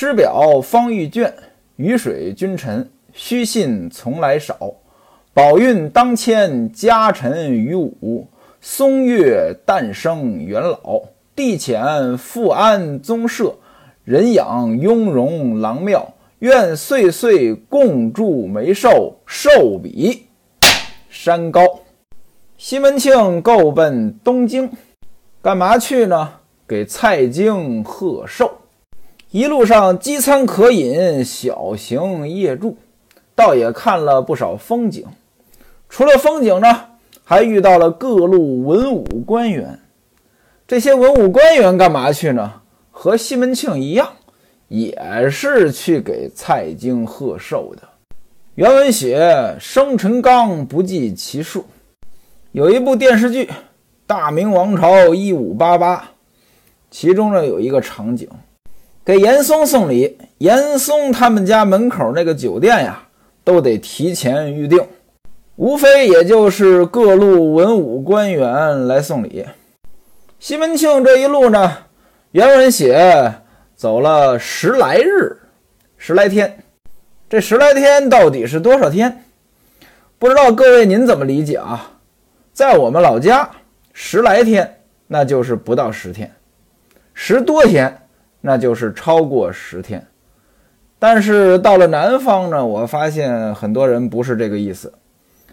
师表方欲倦，雨水君臣，虚信从来少。宝运当迁，家臣于武。松月诞生元老，地浅富安宗社，人养雍容郎庙。愿岁岁共祝眉寿，寿比山高。西门庆够奔东京，干嘛去呢？给蔡京贺寿。一路上饥餐渴饮，小行夜住，倒也看了不少风景。除了风景呢，还遇到了各路文武官员。这些文武官员干嘛去呢？和西门庆一样。也是去给蔡京贺寿的。原文写生辰纲不计其数。有一部电视剧《大明王朝一五八八》，其中呢有一个场景，给严嵩送礼，严嵩他们家门口那个酒店呀，都得提前预定，无非也就是各路文武官员来送礼。西门庆这一路呢，原文写。走了十来日，十来天，这十来天到底是多少天？不知道各位您怎么理解啊？在我们老家，十来天那就是不到十天，十多天那就是超过十天。但是到了南方呢，我发现很多人不是这个意思，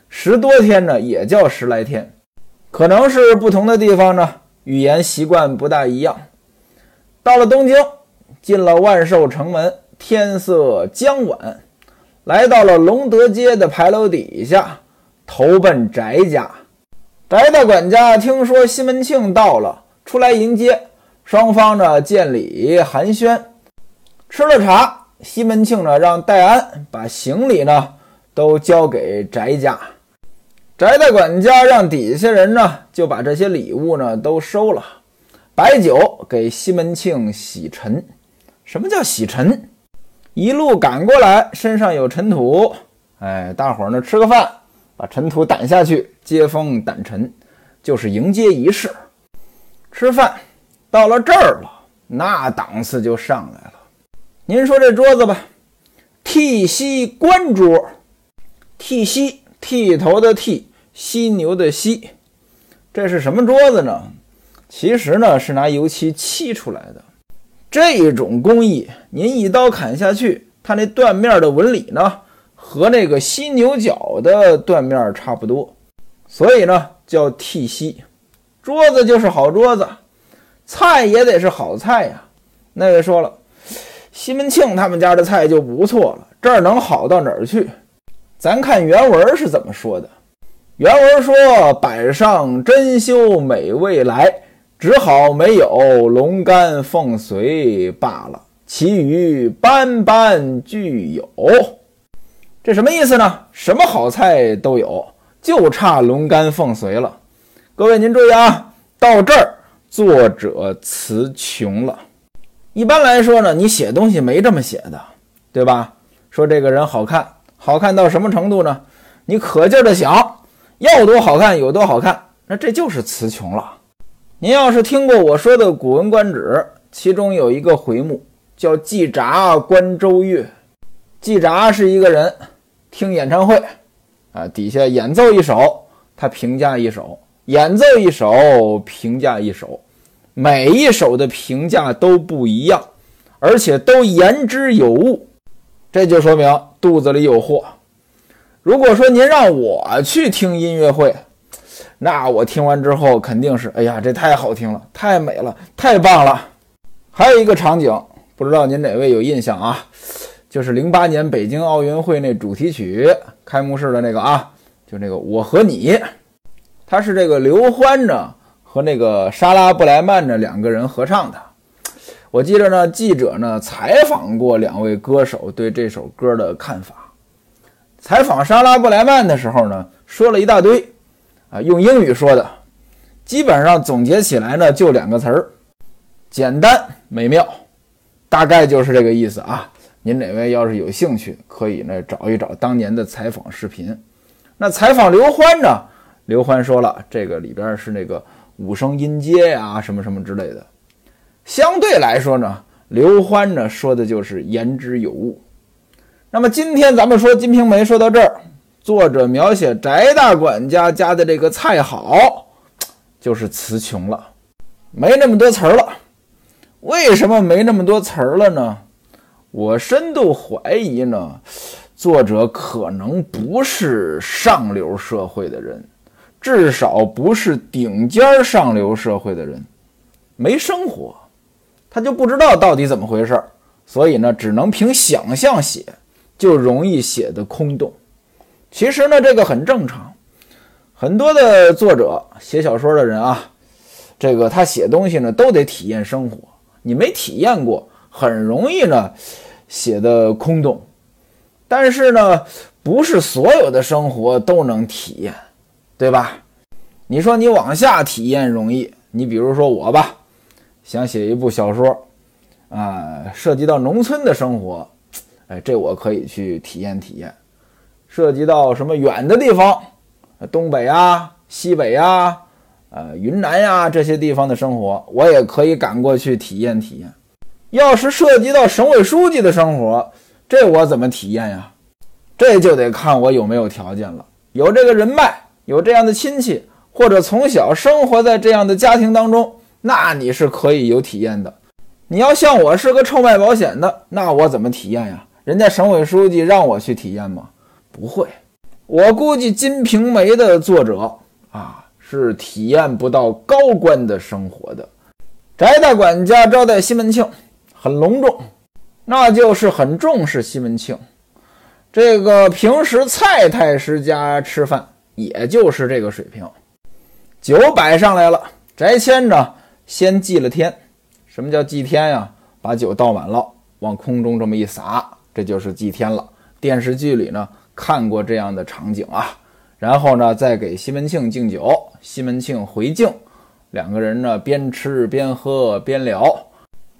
十多天呢也叫十来天，可能是不同的地方呢语言习惯不大一样。到了东京。进了万寿城门，天色将晚，来到了隆德街的牌楼底下，投奔翟家。翟大管家听说西门庆到了，出来迎接，双方呢见礼寒暄，吃了茶。西门庆呢让戴安把行李呢都交给翟家，翟大管家让底下人呢就把这些礼物呢都收了，摆酒给西门庆洗尘。什么叫洗尘？一路赶过来，身上有尘土，哎，大伙儿呢吃个饭，把尘土掸下去，接风掸尘，就是迎接仪式。吃饭到了这儿了，那档次就上来了。您说这桌子吧，剃犀官桌，剃犀剃头的剃，犀牛的犀，这是什么桌子呢？其实呢是拿油漆漆出来的。这种工艺，您一刀砍下去，它那断面的纹理呢，和那个犀牛角的断面差不多，所以呢叫剃犀。桌子就是好桌子，菜也得是好菜呀。那位说了，西门庆他们家的菜就不错了，这儿能好到哪儿去？咱看原文是怎么说的。原文说：“摆上珍馐美味来。”只好没有龙肝凤髓罢了，其余般般俱有。这什么意思呢？什么好菜都有，就差龙肝凤髓了。各位您注意啊，到这儿作者词穷了。一般来说呢，你写东西没这么写的，对吧？说这个人好看，好看到什么程度呢？你可劲儿的想要多好看有多好看，那这就是词穷了。您要是听过我说的《古文观止》，其中有一个回目叫“季札观周乐”。季札是一个人，听演唱会，啊，底下演奏一首，他评价一首；演奏一首，评价一首。每一首的评价都不一样，而且都言之有物，这就说明肚子里有货。如果说您让我去听音乐会，那我听完之后肯定是，哎呀，这太好听了，太美了，太棒了。还有一个场景，不知道您哪位有印象啊？就是零八年北京奥运会那主题曲开幕式的那个啊，就那个我和你，他是这个刘欢呢和那个莎拉布莱曼呢两个人合唱的。我记得呢，记者呢采访过两位歌手对这首歌的看法。采访莎拉布莱曼的时候呢，说了一大堆。啊，用英语说的，基本上总结起来呢，就两个词儿：简单美妙，大概就是这个意思啊。您哪位要是有兴趣，可以呢找一找当年的采访视频。那采访刘欢呢？刘欢说了，这个里边是那个五声音阶呀，什么什么之类的。相对来说呢，刘欢呢说的就是言之有物。那么今天咱们说《金瓶梅》，说到这儿，作者描写翟大管家家的这个菜好，就是词穷了，没那么多词儿了。为什么没那么多词儿了呢？我深度怀疑呢，作者可能不是上流社会的人，至少不是顶尖上流社会的人，没生活，他就不知道到底怎么回事儿，所以呢，只能凭想象写。就容易写的空洞。其实呢，这个很正常。很多的作者写小说的人啊，这个他写东西呢都得体验生活。你没体验过，很容易呢写的空洞。但是呢，不是所有的生活都能体验，对吧？你说你往下体验容易，你比如说我吧，想写一部小说，啊，涉及到农村的生活。哎，这我可以去体验体验。涉及到什么远的地方，东北啊、西北啊、呃云南呀这些地方的生活，我也可以赶过去体验体验。要是涉及到省委书记的生活，这我怎么体验呀？这就得看我有没有条件了。有这个人脉，有这样的亲戚，或者从小生活在这样的家庭当中，那你是可以有体验的。你要像我是个臭卖保险的，那我怎么体验呀？人家省委书记让我去体验吗？不会，我估计《金瓶梅》的作者啊是体验不到高官的生活的。翟大管家招待西门庆，很隆重，那就是很重视西门庆。这个平时蔡太师家吃饭，也就是这个水平。酒摆上来了，翟谦呢先祭了天。什么叫祭天呀？把酒倒满了，往空中这么一撒。这就是祭天了。电视剧里呢看过这样的场景啊，然后呢再给西门庆敬酒，西门庆回敬，两个人呢边吃边喝边聊。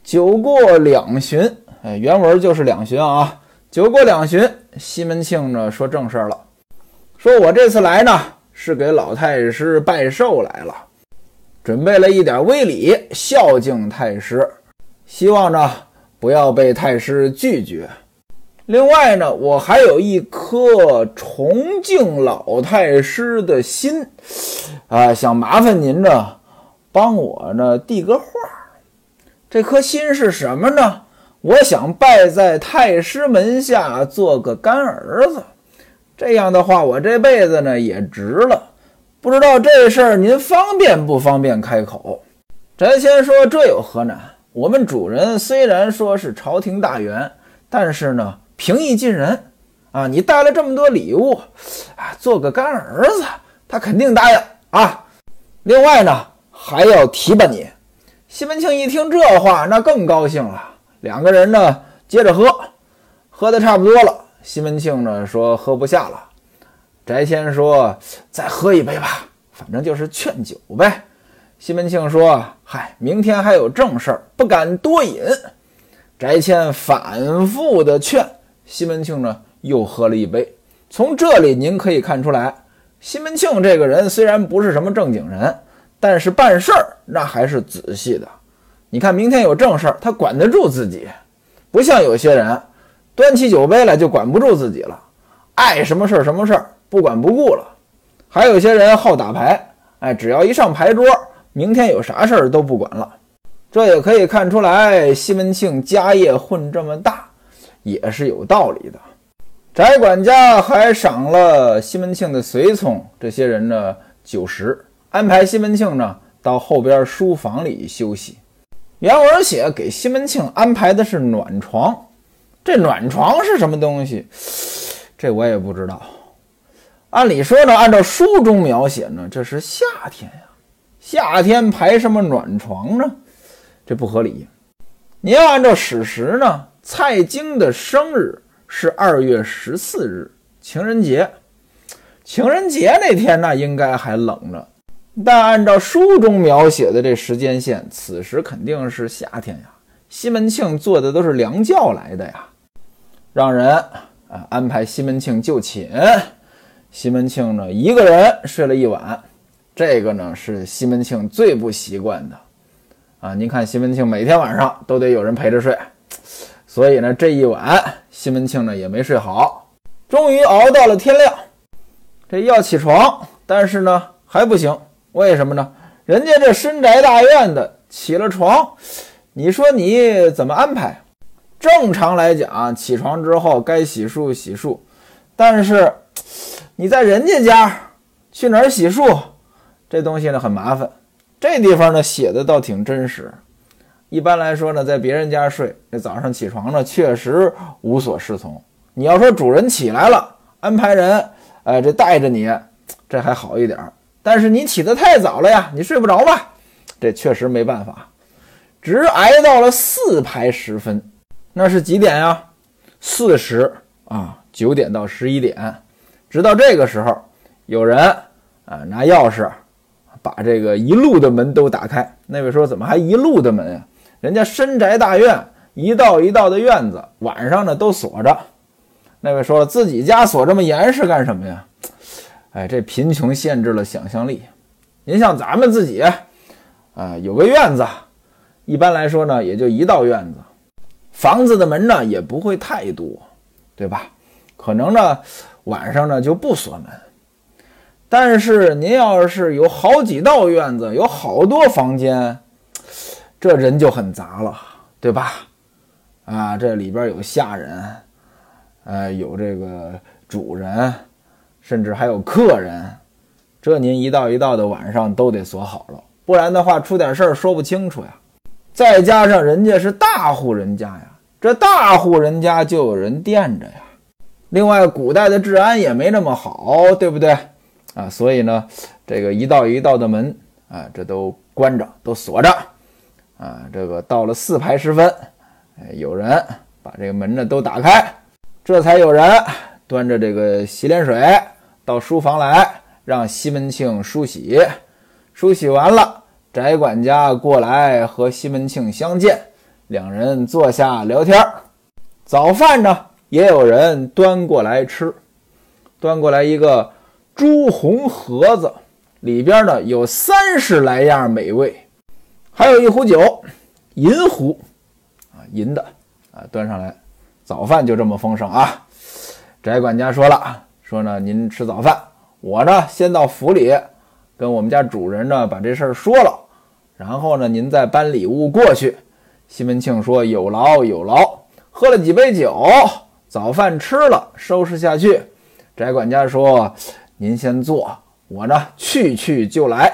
酒过两巡，哎，原文就是两巡啊。酒过两巡，西门庆呢说正事儿了，说我这次来呢是给老太师拜寿来了，准备了一点微礼孝敬太师，希望呢不要被太师拒绝。另外呢，我还有一颗崇敬老太师的心，啊，想麻烦您呢，帮我呢递个话。这颗心是什么呢？我想拜在太师门下做个干儿子，这样的话，我这辈子呢也值了。不知道这事儿您方便不方便开口？翟谦说：“这有何难？我们主人虽然说是朝廷大员，但是呢。”平易近人啊！你带了这么多礼物啊，做个干儿子，他肯定答应啊。另外呢，还要提拔你。西门庆一听这话，那更高兴了。两个人呢，接着喝，喝的差不多了。西门庆呢说喝不下了。翟谦说再喝一杯吧，反正就是劝酒呗。西门庆说：“嗨，明天还有正事儿，不敢多饮。”翟谦反复的劝。西门庆呢，又喝了一杯。从这里您可以看出来，西门庆这个人虽然不是什么正经人，但是办事儿那还是仔细的。你看，明天有正事儿，他管得住自己，不像有些人端起酒杯来就管不住自己了，爱什么事儿什么事儿，不管不顾了。还有些人好打牌，哎，只要一上牌桌，明天有啥事儿都不管了。这也可以看出来，西门庆家业混这么大。也是有道理的。翟管家还赏了西门庆的随从这些人呢酒食，安排西门庆呢到后边书房里休息。原文写给西门庆安排的是暖床，这暖床是什么东西？这我也不知道。按理说呢，按照书中描写呢，这是夏天呀，夏天排什么暖床呢？这不合理。你要按照史实呢？蔡京的生日是二月十四日，情人节。情人节那天那应该还冷着，但按照书中描写的这时间线，此时肯定是夏天呀。西门庆坐的都是凉轿来的呀，让人啊安排西门庆就寝。西门庆呢一个人睡了一晚，这个呢是西门庆最不习惯的啊。您看西门庆每天晚上都得有人陪着睡，所以呢，这一晚西门庆呢也没睡好，终于熬到了天亮。这要起床，但是呢还不行，为什么呢？人家这深宅大院的起了床，你说你怎么安排？正常来讲，起床之后该洗漱洗漱，但是 你在人家家去哪儿洗漱？这东西呢很麻烦。这地方呢写的倒挺真实。一般来说呢，在别人家睡，这早上起床呢确实无所适从。你要说主人起来了，安排人，哎，这带着你，这还好一点。但是你起得太早了呀，你睡不着吧？这确实没办法，直挨到了四排时分。那是几点呀？四时啊，九点到十一点，直到这个时候，有人啊拿钥匙把这个一路的门都打开。那位说：“怎么还一路的门呀？人家深宅大院，一道一道的院子，晚上呢都锁着。”那位说：“自己家锁这么严实干什么呀？”哎，这贫穷限制了想象力。您像咱们自己啊，有个院子，一般来说呢，也就一道院子。房子的门呢也不会太多，对吧？可能呢晚上呢就不锁门。但是您要是有好几道院子，有好多房间，这人就很杂了，对吧？啊，这里边有下人，呃，有这个主人，甚至还有客人，这您一道一道的晚上都得锁好了，不然的话出点事儿说不清楚呀。再加上人家是大户人家呀，这大户人家就有人垫着呀。另外，古代的治安也没那么好，对不对啊？所以呢，这个一道一道的门啊，这都关着，都锁着啊。这个到了四排时分，哎，有人把这个门呢都打开，这才有人端着这个洗脸水到书房来，让西门庆梳洗。梳洗完了。翟管家过来和西门庆相见，两人坐下聊天早饭呢，也有人端过来吃，端过来一个朱红盒子，里边呢有三十来样美味，还有一壶酒，银壶，啊，银的，啊，端上来，早饭就这么丰盛啊。翟管家说了，说呢，您吃早饭，我呢先到府里跟我们家主人呢把这事儿说了。然后呢，您再搬礼物过去。西门庆说：“有劳有劳。”喝了几杯酒，早饭吃了，收拾下去。翟管家说：“您先坐，我呢去去就来。”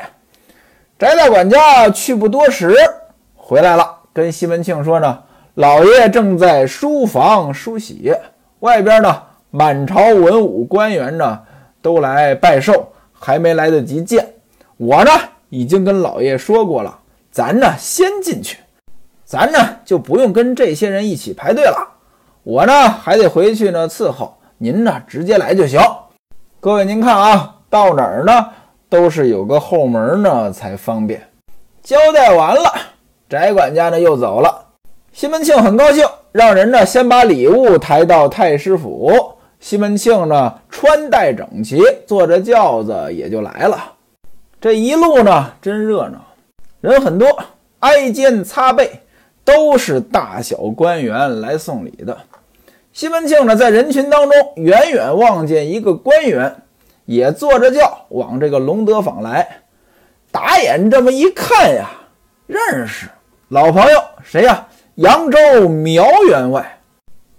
翟大管家去不多时回来了，跟西门庆说呢：“老爷正在书房梳洗，外边呢满朝文武官员呢都来拜寿，还没来得及见我呢。”已经跟老爷说过了，咱呢先进去，咱呢就不用跟这些人一起排队了。我呢还得回去呢伺候您呢，直接来就行。各位您看啊，到哪儿呢都是有个后门呢才方便。交代完了，翟管家呢又走了。西门庆很高兴，让人呢先把礼物抬到太师府。西门庆呢穿戴整齐，坐着轿子也就来了。这一路呢，真热闹，人很多，挨肩擦背，都是大小官员来送礼的。西门庆呢，在人群当中远远望见一个官员，也坐着轿往这个隆德坊来。打眼这么一看呀，认识老朋友谁呀？扬州苗员外。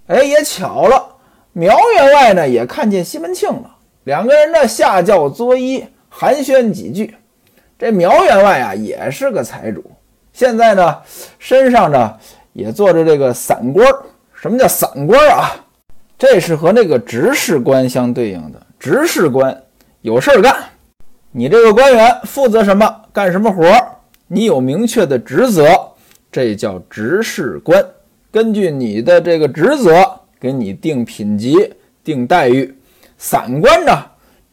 哎，也巧了，苗员外呢也看见西门庆了，两个人呢下轿作揖。寒暄几句，这苗员外啊也是个财主，现在呢身上呢也坐着这个散官什么叫散官啊？这是和那个执事官相对应的。执事官有事儿干，你这个官员负责什么，干什么活，你有明确的职责，这叫执事官。根据你的这个职责，给你定品级、定待遇。散官呢？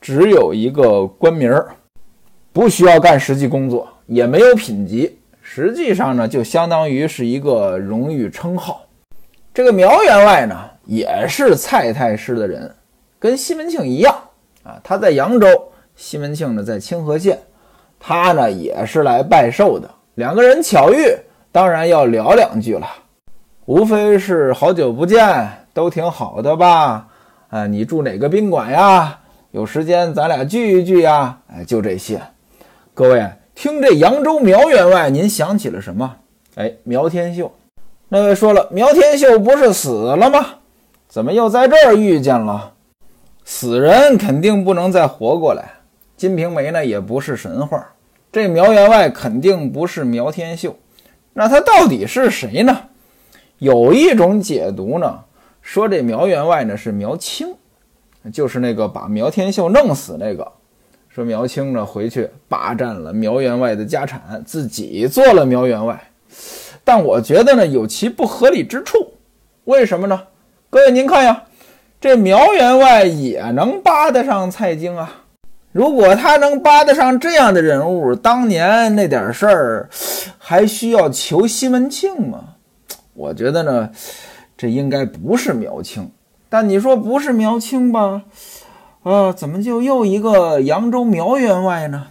只有一个官名儿，不需要干实际工作，也没有品级，实际上呢，就相当于是一个荣誉称号。这个苗员外呢，也是蔡太师的人，跟西门庆一样啊。他在扬州，西门庆呢在清河县，他呢也是来拜寿的。两个人巧遇，当然要聊两句了，无非是好久不见，都挺好的吧？啊，你住哪个宾馆呀？有时间咱俩聚一聚呀？哎，就这些。各位听这扬州苗员外，您想起了什么？哎，苗天秀。那位说了，苗天秀不是死了吗？怎么又在这儿遇见了？死人肯定不能再活过来。金瓶梅呢，也不是神话。这苗员外肯定不是苗天秀。那他到底是谁呢？有一种解读呢，说这苗员外呢是苗青，就是那个把苗天秀弄死那个。说苗青呢回去霸占了苗员外的家产，自己做了苗员外。但我觉得呢有其不合理之处。为什么呢？各位您看呀，这苗员外也能扒得上蔡京啊。如果他能扒得上这样的人物，当年那点事儿还需要求西门庆吗？我觉得呢，这应该不是苗青。但你说不是苗青吧？啊，怎么就又一个扬州苗员外呢？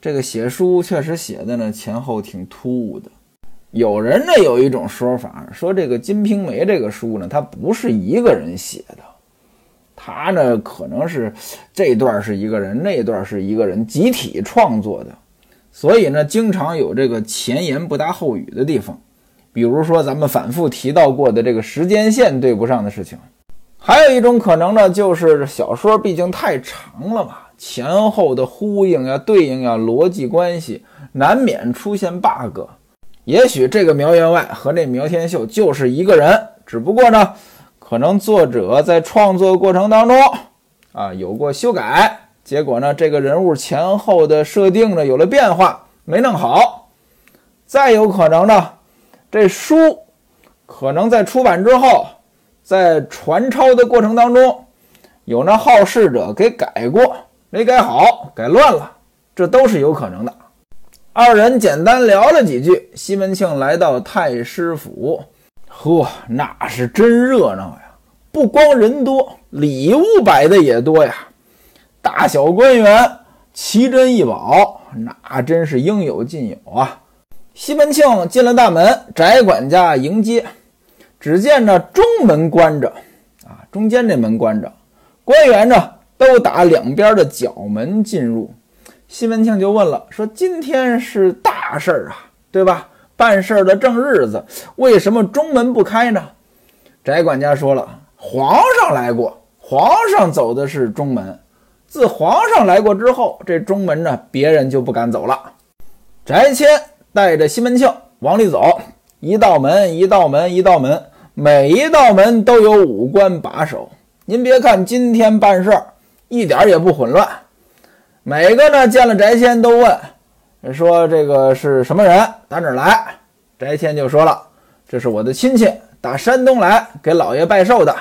这个写书确实写的呢前后挺突兀的。有人呢有一种说法，说这个《金瓶梅》这个书呢，它不是一个人写的。他呢，可能是这段是一个人，那段是一个人集体创作的，所以呢，经常有这个前言不搭后语的地方。比如说咱们反复提到过的这个时间线对不上的事情。还有一种可能呢，就是小说毕竟太长了嘛，前后的呼应呀、对应呀、逻辑关系难免出现 bug。也许这个苗员外和那苗天秀就是一个人，只不过呢。可能作者在创作过程当中啊有过修改，结果呢这个人物前后的设定呢有了变化，没弄好。再有可能呢，这书可能在出版之后，在传抄的过程当中，有那好事者给改过，没改好，改乱了，这都是有可能的。二人简单聊了几句，西门庆来到太师府。呵，那是真热闹呀！不光人多，礼物摆的也多呀。大小官员、奇珍异宝，那真是应有尽有啊。西门庆进了大门，翟管家迎接。只见呢中门关着，啊，中间这门关着，官员呢都打两边的角门进入。西门庆就问了，说：“今天是大事儿啊，对吧？”办事儿的正日子，为什么中门不开呢？翟管家说了，皇上来过，皇上走的是中门。自皇上来过之后，这中门呢，别人就不敢走了。翟谦带着西门庆往里走，一道门一道门一道门，每一道门都有武官把守。您别看今天办事儿一点也不混乱，每个呢见了翟谦都问。说这个是什么人？打哪儿来？翟谦就说了：“这是我的亲戚，打山东来给老爷拜寿的。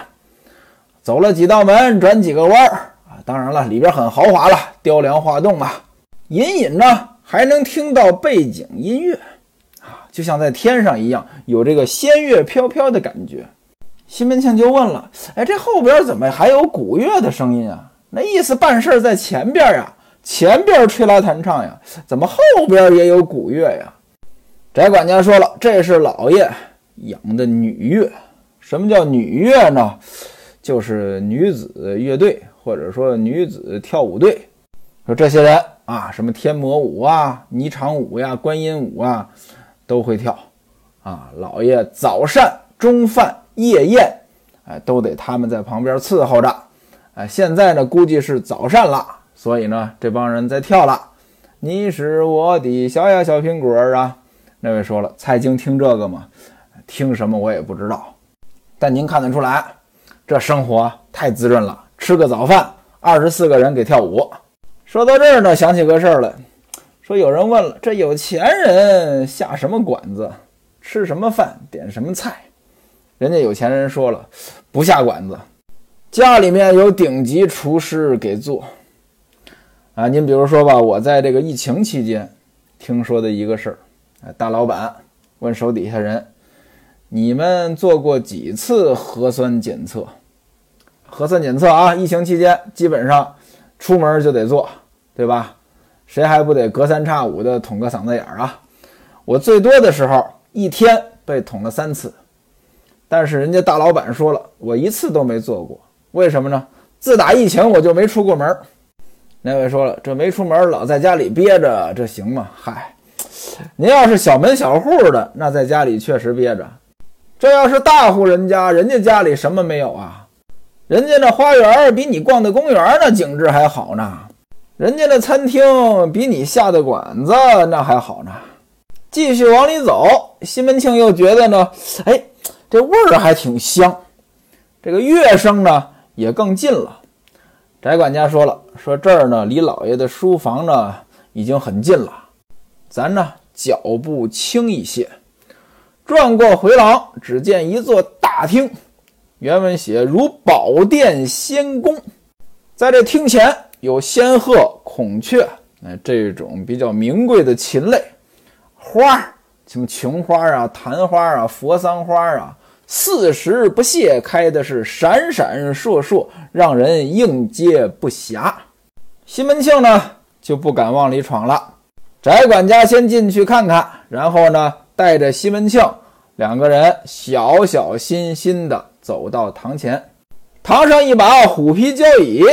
走了几道门，转几个弯儿啊！当然了，里边很豪华了，雕梁画栋啊，隐隐呢还能听到背景音乐，就像在天上一样，有这个仙乐飘飘的感觉。”西门庆就问了：“哎，这后边怎么还有鼓乐的声音啊？那意思办事在前边呀？”前边吹拉弹唱呀，怎么后边也有鼓乐呀？翟管家说了，这是老爷养的女乐。什么叫女乐呢？就是女子乐队，或者说女子跳舞队。说这些人啊，什么天魔舞啊、霓裳舞呀、观音舞啊，都会跳。啊，老爷早膳、中饭、夜宴，哎，都得他们在旁边伺候着。哎，现在呢，估计是早膳了。所以呢，这帮人在跳了。你是我的小呀小苹果啊！那位说了，蔡京听这个吗？听什么我也不知道。但您看得出来，这生活太滋润了。吃个早饭，二十四个人给跳舞。说到这儿呢，想起个事儿来，说有人问了，这有钱人下什么馆子，吃什么饭，点什么菜？人家有钱人说了，不下馆子，家里面有顶级厨师给做。啊，您比如说吧，我在这个疫情期间听说的一个事儿，大老板问手底下人：“你们做过几次核酸检测？核酸检测啊，疫情期间基本上出门就得做，对吧？谁还不得隔三差五的捅个嗓子眼儿啊？我最多的时候一天被捅了三次。但是人家大老板说了，我一次都没做过，为什么呢？自打疫情我就没出过门。那位说了，这没出门，老在家里憋着，这行吗？嗨，您要是小门小户的，那在家里确实憋着。这要是大户人家，人家家里什么没有啊？人家那花园比你逛的公园那景致还好呢，人家的餐厅比你下的馆子那还好呢。继续往里走，西门庆又觉得呢，哎，这味儿还挺香，这个乐声呢也更近了。翟管家说了，说这儿呢离老爷的书房呢已经很近了，咱呢脚步轻一些。转过回廊，只见一座大厅，原文写如宝殿仙宫，在这厅前有仙鹤、孔雀，哎，这种比较名贵的禽类，花儿，什么琼花啊、昙花啊、佛桑花啊，四时不谢，开的是闪闪烁烁，让人应接不暇。西门庆呢就不敢往里闯了，翟管家先进去看看，然后呢。带着西门庆两个人小小心心地走到堂前，堂上一把虎皮交椅。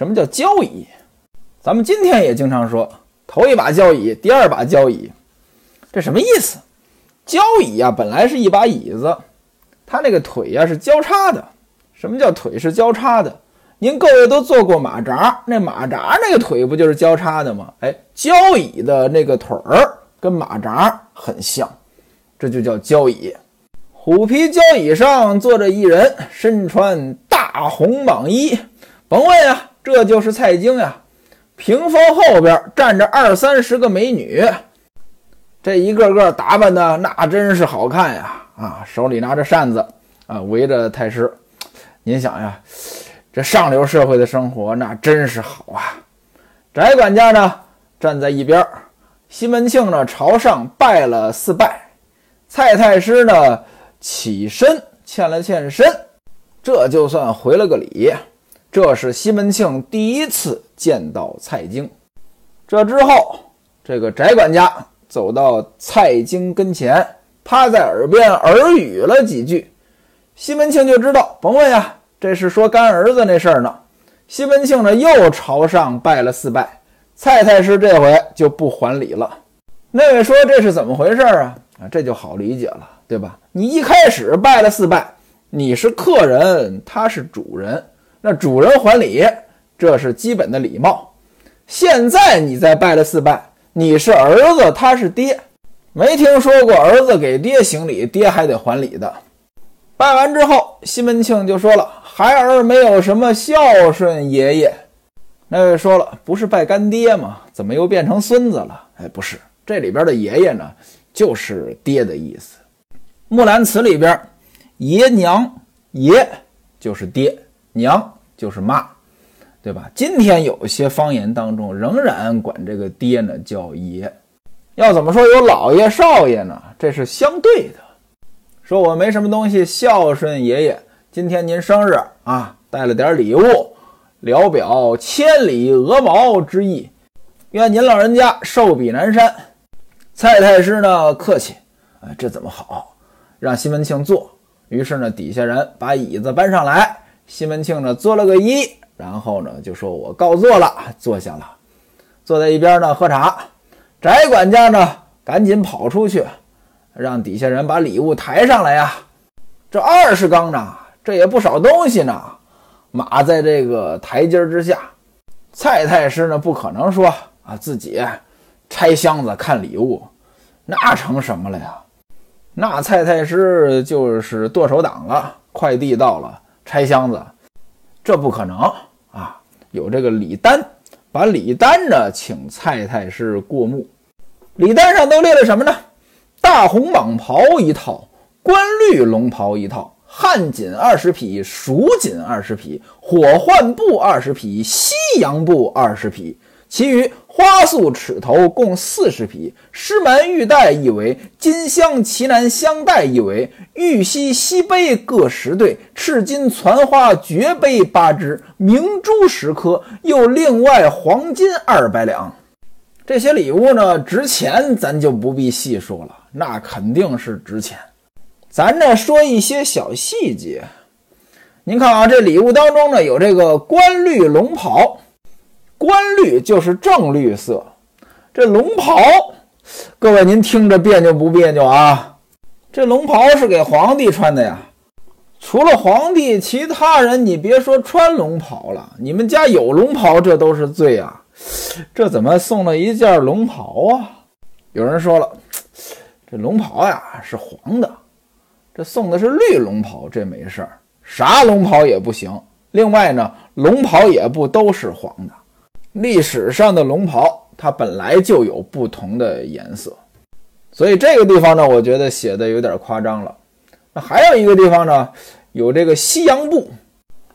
什么叫交椅？咱们今天也经常说，头一把交椅，第二把交椅，这什么意思？交椅呀，本来是一把椅子，它那个腿呀是交叉的。什么叫腿是交叉的？您各位都坐过马扎，那马扎那个腿不就是交叉的吗？哎，交椅的那个腿儿。跟马扎很像，这就叫交椅。虎皮交椅上坐着一人，身穿大红蟒衣。甭问呀，这就是蔡京呀。屏风后边站着二三十个美女，这一个个打扮的那真是好看呀！啊，手里拿着扇子啊，围着太师。您想呀，这上流社会的生活那真是好啊。翟管家呢，站在一边西门庆呢，朝上拜了四拜，蔡太师呢起身欠了欠身，这就算回了个礼。这是西门庆第一次见到蔡京。这之后，这个翟管家走到蔡京跟前，趴在耳边耳语了几句。西门庆就知道，甭问呀，这是说干儿子那事儿呢。西门庆呢又朝上拜了四拜。蔡太师这回就不还礼了。那位说这是怎么回事啊？啊，这就好理解了，对吧？你一开始拜了四拜，你是客人，他是主人，那主人还礼，这是基本的礼貌。现在你再拜了四拜，你是儿子，他是爹，没听说过儿子给爹行礼，爹还得还礼的。拜完之后，西门庆就说了：“孩儿没有什么孝顺爷爷。”那位说了，不是拜干爹吗？怎么又变成孙子了？哎，不是，这里边的爷爷呢，就是爹的意思。《木兰辞》里边，爷娘爷就是爹，娘就是妈，对吧？今天有些方言当中仍然管这个爹呢叫爷。要怎么说有老爷少爷呢？这是相对的。说我没什么东西孝顺爷爷，今天您生日啊，带了点礼物。聊表千里鹅毛之意，愿您老人家寿比南山。蔡太师呢客气，哎，这怎么好？让西门庆坐。于是呢，底下人把椅子搬上来，西门庆呢作了个揖，然后呢就说我告座了，坐下了。坐在一边呢喝茶。翟管家呢赶紧跑出去，让底下人把礼物抬上来呀。这二十缸呢，这也不少东西呢。码在这个台阶之下，蔡太师呢不可能说啊自己拆箱子看礼物，那成什么了呀？那蔡太师就是剁手党了。快递到了，拆箱子，这不可能啊！有这个礼单，把礼单呢请蔡太师过目。礼单上都列了什么呢？大红蟒袍一套，官绿龙袍一套。汉锦二十匹，蜀锦二十匹，火浣布二十匹，西洋布二十匹，其余花素尺头共四十匹，狮门玉带一围，金镶奇南香带一围，玉溪西杯各十对，赤金攒花绝杯八只，明珠十颗，又另外黄金二百两。这些礼物呢，值钱咱就不必细说了，那肯定是值钱。咱这说一些小细节。您看啊，这礼物当中呢有这个官绿龙袍，官绿就是正绿色。这龙袍，各位您听着别扭不别扭啊？这龙袍是给皇帝穿的呀。除了皇帝，其他人你别说穿龙袍了，你们家有龙袍，这都是罪啊！这怎么送了一件龙袍啊？有人说了，这龙袍呀是黄的，这送的是绿龙袍，这没事儿，啥龙袍也不行。另外呢，龙袍也不都是黄的，历史上的龙袍它本来就有不同的颜色，所以这个地方呢，我觉得写的有点夸张了。那还有一个地方呢，有这个西洋布。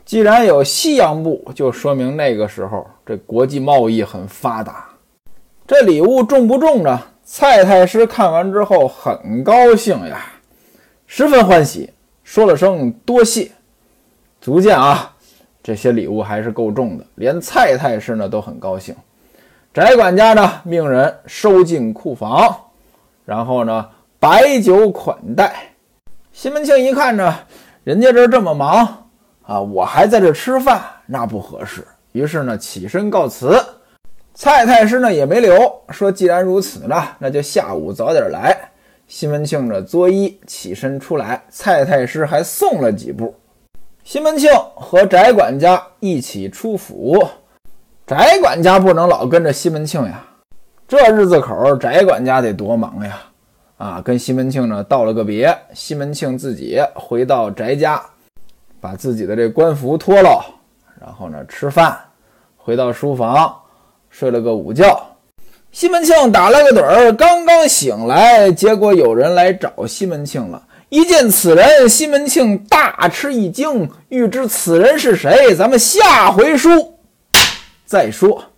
既然有西洋布，就说明那个时候这国际贸易很发达。这礼物重不重呢？蔡太师看完之后很高兴呀，十分欢喜，说了声多谢。足见啊，这些礼物还是够重的，连蔡太师呢都很高兴。翟管家呢，命人收进库房，然后呢，摆酒款待。西门庆一看呢，人家这这么忙啊，我还在这吃饭，那不合适。于是呢，起身告辞。蔡太师呢也没留，说既然如此呢，那就下午早点来。西门庆呢作揖，起身出来。蔡太师还送了几步。西门庆和翟管家一起出府。翟管家不能老跟着西门庆呀，这日子口，翟管家得多忙呀。啊，跟西门庆呢道了个别，西门庆自己回到翟家，把自己的这官服脱了，然后呢吃饭，回到书房睡了个午觉。西门庆打了个盹儿，刚刚醒来，结果有人来找西门庆了。一见此人，西门庆大吃一惊，欲知此人是谁，咱们下回书再说。